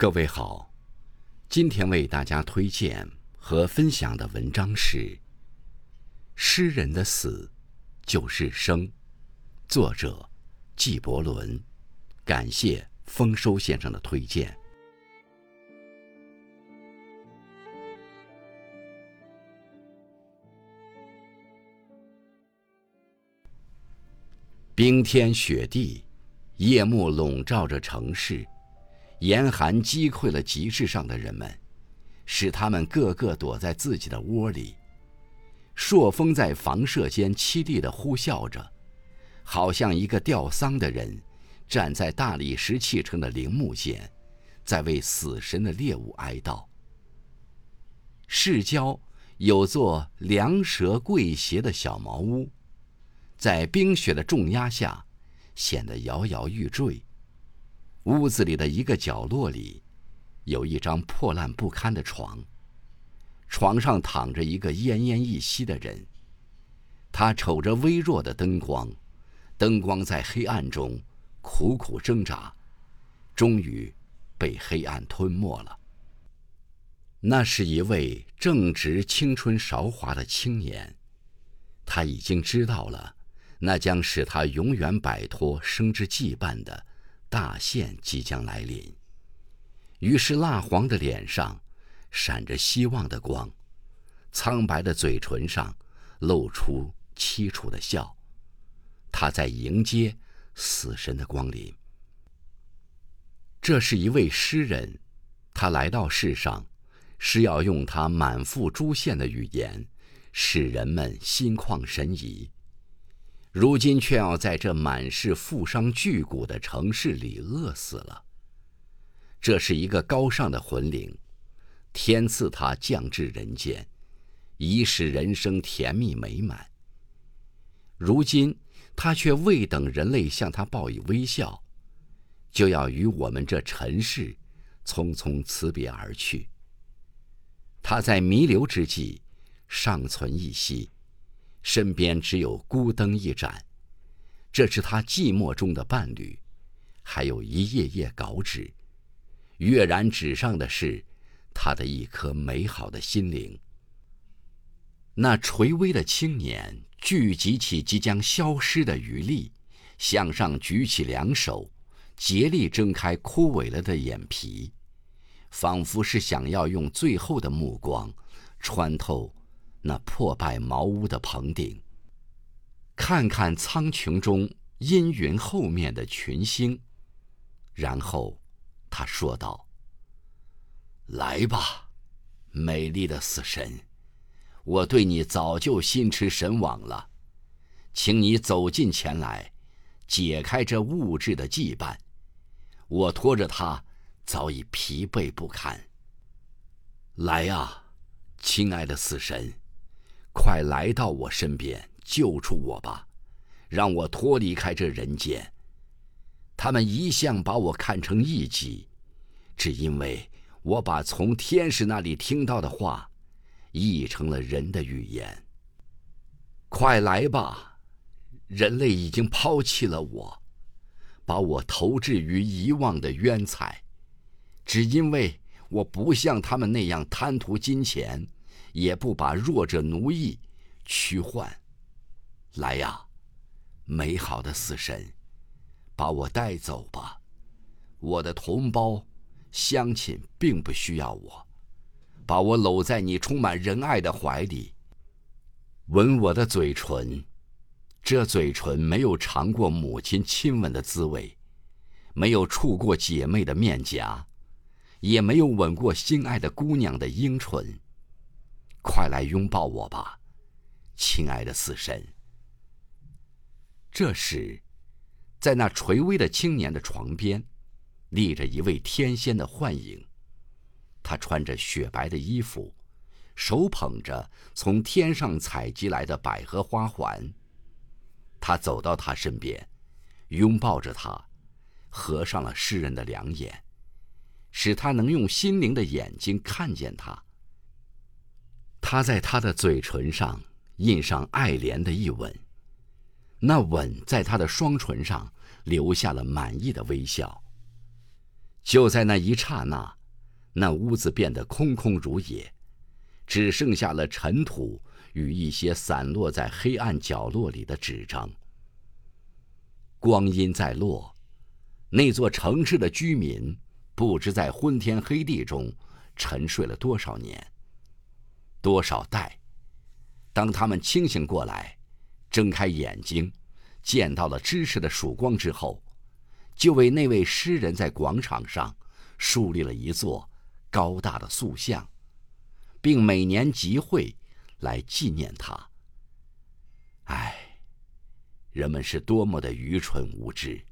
各位好，今天为大家推荐和分享的文章是《诗人的死就是生》，作者纪伯伦。感谢丰收先生的推荐。冰天雪地，夜幕笼罩着城市。严寒击溃了集市上的人们，使他们个个躲在自己的窝里。朔风在房舍间凄厉地呼啸着，好像一个吊丧的人站在大理石砌成的陵墓前，在为死神的猎物哀悼。市郊有座凉蛇跪斜的小茅屋，在冰雪的重压下，显得摇摇欲坠。屋子里的一个角落里，有一张破烂不堪的床。床上躺着一个奄奄一息的人。他瞅着微弱的灯光，灯光在黑暗中苦苦挣扎，终于被黑暗吞没了。那是一位正值青春韶华的青年，他已经知道了，那将使他永远摆脱生之羁绊的。大限即将来临，于是蜡黄的脸上闪着希望的光，苍白的嘴唇上露出凄楚的笑。他在迎接死神的光临。这是一位诗人，他来到世上，是要用他满腹珠线的语言，使人们心旷神怡。如今却要在这满是富商巨贾的城市里饿死了。这是一个高尚的魂灵，天赐他降至人间，以使人生甜蜜美满。如今他却未等人类向他报以微笑，就要与我们这尘世匆匆辞别而去。他在弥留之际，尚存一息。身边只有孤灯一盏，这是他寂寞中的伴侣，还有一页页稿纸，跃然纸上的是他的一颗美好的心灵。那垂危的青年聚集起即将消失的余力，向上举起两手，竭力睁开枯萎了的眼皮，仿佛是想要用最后的目光穿透。那破败茅屋的棚顶，看看苍穹中阴云后面的群星，然后他说道：“来吧，美丽的死神，我对你早就心驰神往了，请你走近前来，解开这物质的羁绊。我拖着它早已疲惫不堪。来啊，亲爱的死神！”快来到我身边，救出我吧，让我脱离开这人间。他们一向把我看成异己，只因为我把从天使那里听到的话，译成了人的语言。快来吧，人类已经抛弃了我，把我投掷于遗忘的冤彩，只因为我不像他们那样贪图金钱。也不把弱者奴役、驱换，来呀，美好的死神，把我带走吧！我的同胞、乡亲并不需要我，把我搂在你充满仁爱的怀里，吻我的嘴唇。这嘴唇没有尝过母亲亲吻的滋味，没有触过姐妹的面颊，也没有吻过心爱的姑娘的樱唇。快来拥抱我吧，亲爱的死神。这时，在那垂危的青年的床边，立着一位天仙的幻影。他穿着雪白的衣服，手捧着从天上采集来的百合花环。他走到他身边，拥抱着他，合上了诗人的两眼，使他能用心灵的眼睛看见他。他在他的嘴唇上印上爱怜的一吻，那吻在他的双唇上留下了满意的微笑。就在那一刹那，那屋子变得空空如也，只剩下了尘土与一些散落在黑暗角落里的纸张。光阴在落，那座城市的居民不知在昏天黑地中沉睡了多少年、多少代。当他们清醒过来，睁开眼睛，见到了知识的曙光之后，就为那位诗人在广场上树立了一座高大的塑像，并每年集会来纪念他。唉，人们是多么的愚蠢无知！